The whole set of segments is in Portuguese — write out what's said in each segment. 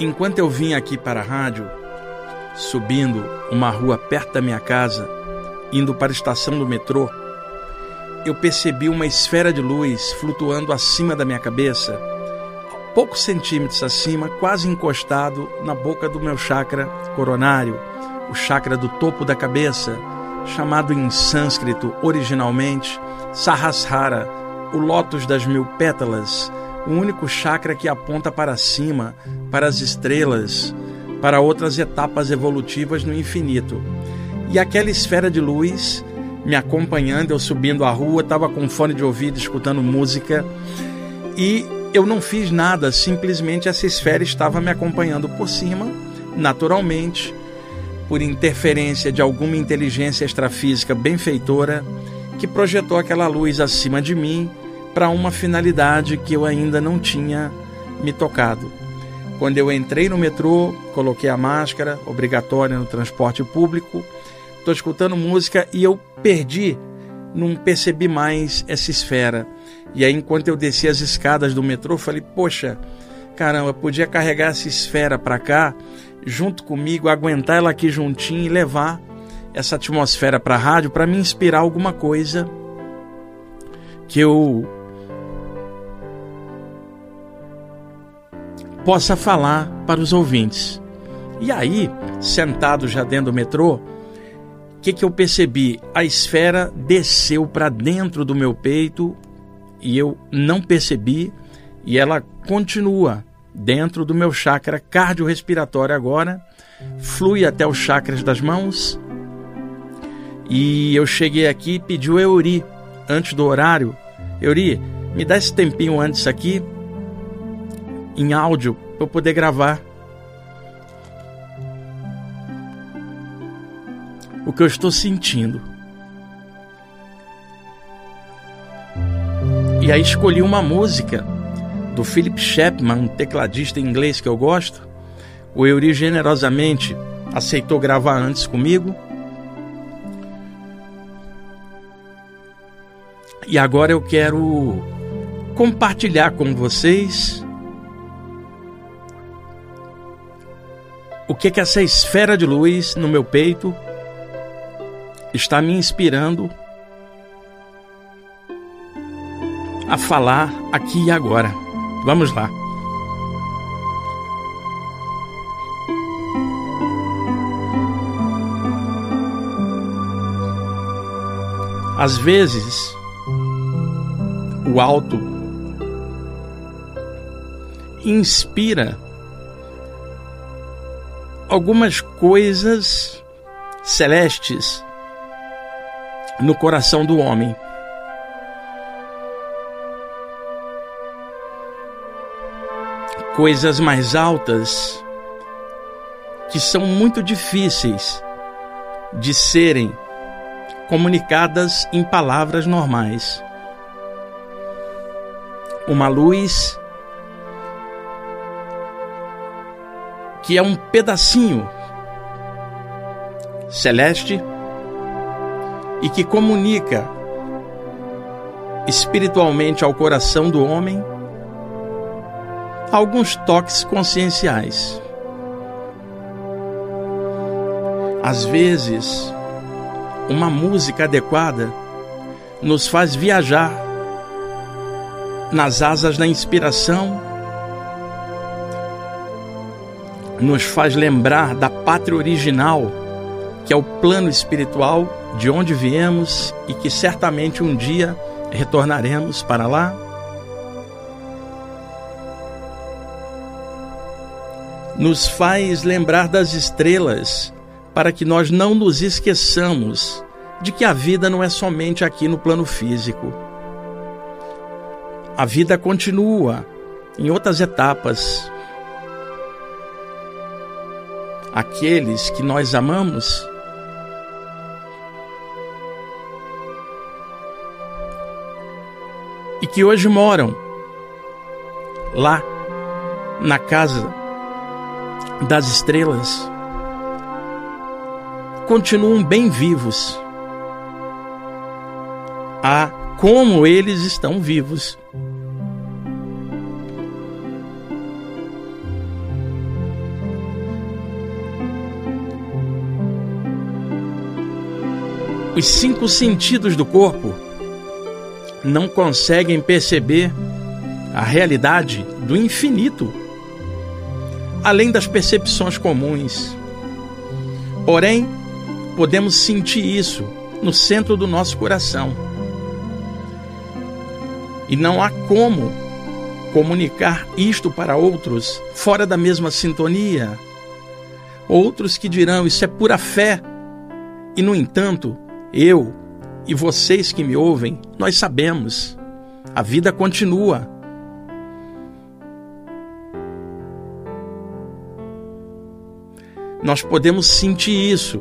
Enquanto eu vim aqui para a rádio, subindo uma rua perto da minha casa, indo para a estação do metrô, eu percebi uma esfera de luz flutuando acima da minha cabeça, poucos centímetros acima, quase encostado na boca do meu chakra coronário, o chakra do topo da cabeça, chamado em sânscrito originalmente Sahasrara, o lótus das mil pétalas, o único chakra que aponta para cima, para as estrelas, para outras etapas evolutivas no infinito. E aquela esfera de luz me acompanhando, eu subindo a rua, estava com fone de ouvido escutando música e eu não fiz nada, simplesmente essa esfera estava me acompanhando por cima, naturalmente, por interferência de alguma inteligência extrafísica benfeitora que projetou aquela luz acima de mim para uma finalidade que eu ainda não tinha me tocado. Quando eu entrei no metrô, coloquei a máscara obrigatória no transporte público, estou escutando música e eu perdi, não percebi mais essa esfera. E aí, enquanto eu desci as escadas do metrô, falei: Poxa, caramba, podia carregar essa esfera para cá, junto comigo, aguentar ela aqui juntinho e levar essa atmosfera para a rádio para me inspirar alguma coisa que eu possa falar para os ouvintes. E aí, sentado já dentro do metrô, o que, que eu percebi? A esfera desceu para dentro do meu peito e eu não percebi, e ela continua dentro do meu chakra cardiorrespiratório agora, flui até os chakras das mãos. E eu cheguei aqui e pedi o Euri antes do horário. Euri, me dá esse tempinho antes aqui em áudio para poder gravar. O que eu estou sentindo. E aí escolhi uma música do Philip Chapman, um tecladista inglês que eu gosto. O Euri generosamente aceitou gravar antes comigo. E agora eu quero compartilhar com vocês o que que essa esfera de luz no meu peito está me inspirando a falar aqui e agora. Vamos lá. Às vezes, o alto inspira algumas coisas celestes no coração do homem. Coisas mais altas que são muito difíceis de serem comunicadas em palavras normais. Uma luz que é um pedacinho celeste e que comunica espiritualmente ao coração do homem alguns toques conscienciais. Às vezes, uma música adequada nos faz viajar nas asas da inspiração nos faz lembrar da pátria original, que é o plano espiritual de onde viemos e que certamente um dia retornaremos para lá. Nos faz lembrar das estrelas, para que nós não nos esqueçamos de que a vida não é somente aqui no plano físico. A vida continua em outras etapas, aqueles que nós amamos? E que hoje moram lá na casa das estrelas, continuam bem vivos. Ah, como eles estão vivos. Os cinco sentidos do corpo não conseguem perceber a realidade do infinito, além das percepções comuns. Porém, podemos sentir isso no centro do nosso coração. E não há como comunicar isto para outros fora da mesma sintonia. Outros que dirão isso é pura fé. E no entanto, eu e vocês que me ouvem, nós sabemos. A vida continua. Nós podemos sentir isso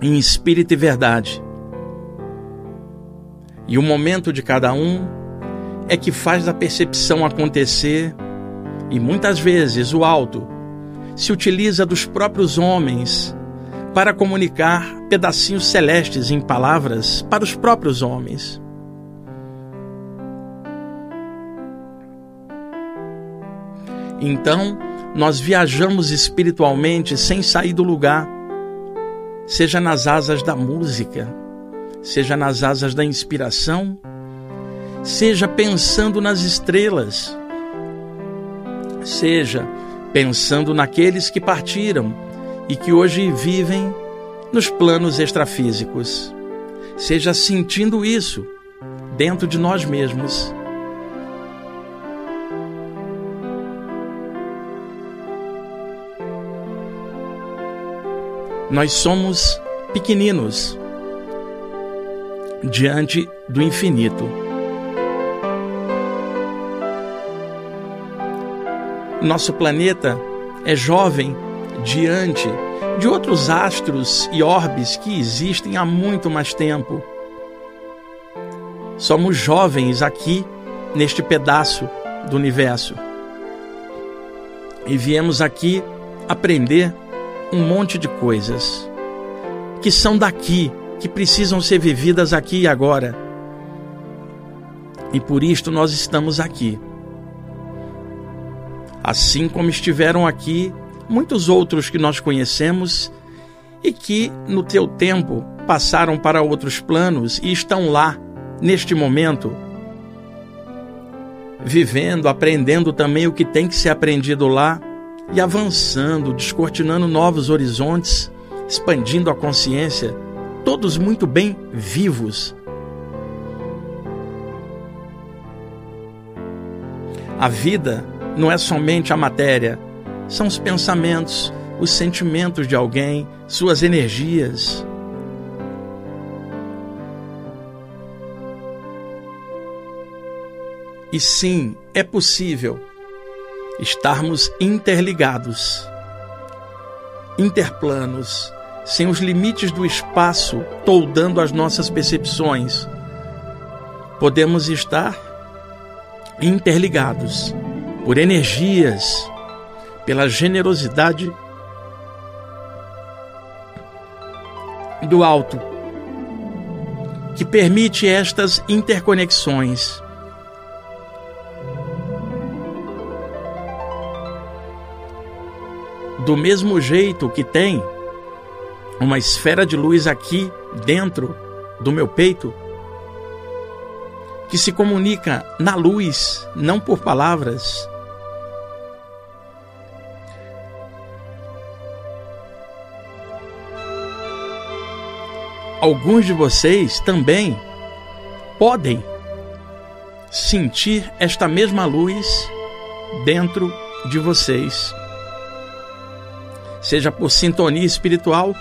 em espírito e verdade. E o momento de cada um é que faz a percepção acontecer, e muitas vezes o alto se utiliza dos próprios homens para comunicar pedacinhos celestes em palavras para os próprios homens. Então, nós viajamos espiritualmente sem sair do lugar, seja nas asas da música, seja nas asas da inspiração, seja pensando nas estrelas, seja pensando naqueles que partiram e que hoje vivem nos planos extrafísicos. Seja sentindo isso dentro de nós mesmos. Nós somos pequeninos diante do infinito. Nosso planeta é jovem diante de outros astros e orbes que existem há muito mais tempo. Somos jovens aqui neste pedaço do universo. E viemos aqui aprender um monte de coisas que são daqui, que precisam ser vividas aqui e agora. E por isto nós estamos aqui. Assim como estiveram aqui muitos outros que nós conhecemos e que, no teu tempo, passaram para outros planos e estão lá, neste momento, vivendo, aprendendo também o que tem que ser aprendido lá e avançando, descortinando novos horizontes, expandindo a consciência, todos muito bem vivos. A vida não é somente a matéria, são os pensamentos, os sentimentos de alguém, suas energias. E sim, é possível estarmos interligados, interplanos, sem os limites do espaço toldando as nossas percepções. Podemos estar interligados por energias pela generosidade do alto, que permite estas interconexões. Do mesmo jeito que tem uma esfera de luz aqui dentro do meu peito, que se comunica na luz, não por palavras, alguns de vocês também podem sentir esta mesma luz dentro de vocês. Seja por sintonia espiritual,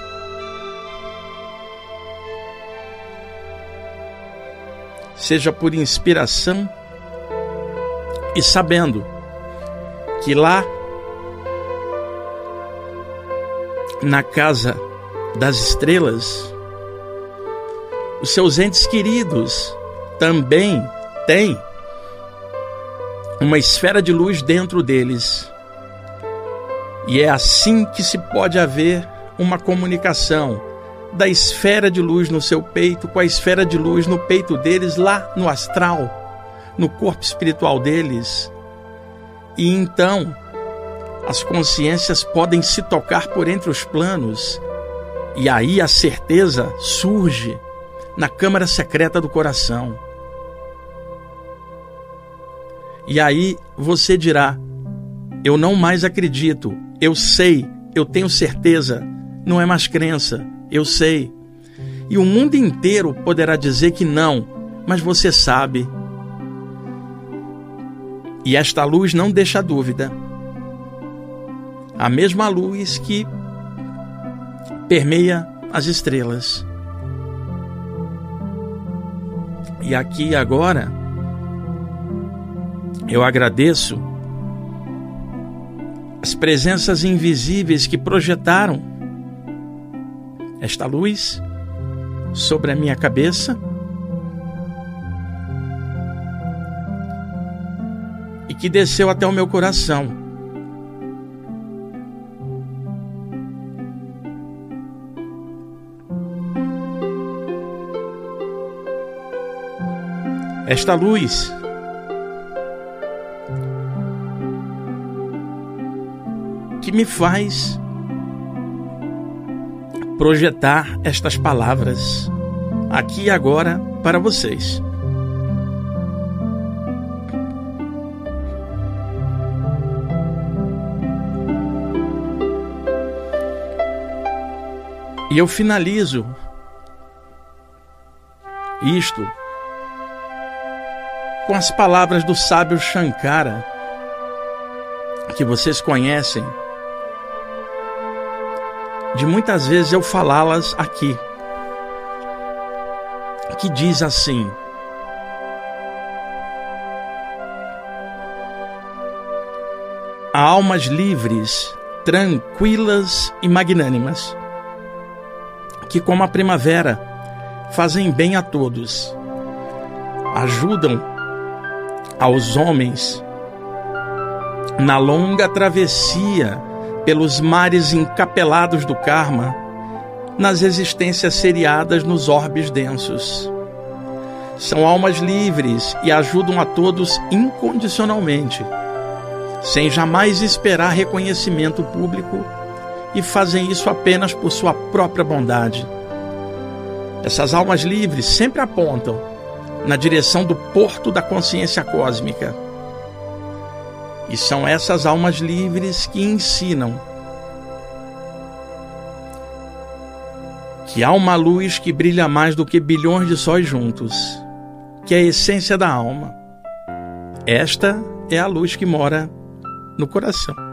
seja por inspiração e sabendo que lá na casa das estrelas os seus entes queridos também têm uma esfera de luz dentro deles. E é assim que se pode haver uma comunicação da esfera de luz no seu peito com a esfera de luz no peito deles, lá no astral, no corpo espiritual deles. E então as consciências podem se tocar por entre os planos E aí a certeza surge na câmara secreta do coração. E aí você dirá: Eu não mais acredito, eu sei, eu tenho certeza, não é mais crença, eu sei. E o mundo inteiro poderá dizer que não, mas você sabe. E esta luz não deixa dúvida. A mesma luz que permeia as estrelas. E aqui agora, eu agradeço as presenças invisíveis que projetaram esta luz sobre a minha cabeça e que desceu até o meu coração. Esta luz que me faz projetar estas palavras aqui e agora para vocês. E eu finalizo isto com as palavras do sábio Shankara, que vocês conhecem, de muitas vezes eu falá-las aqui, que diz assim: Há almas livres, tranquilas e magnânimas, que, como a primavera, fazem bem a todos, ajudam aos homens na longa travessia pelos mares encapelados do karma, nas existências seriadas nos orbes densos. São almas livres e ajudam a todos incondicionalmente, sem jamais esperar reconhecimento público e fazem isso apenas por sua própria bondade. Essas almas livres sempre apontam na direção do porto da consciência cósmica. E são essas almas livres que ensinam que há uma luz que brilha mais do que bilhões de sóis juntos, que é a essência da alma. Esta é a luz que mora no coração.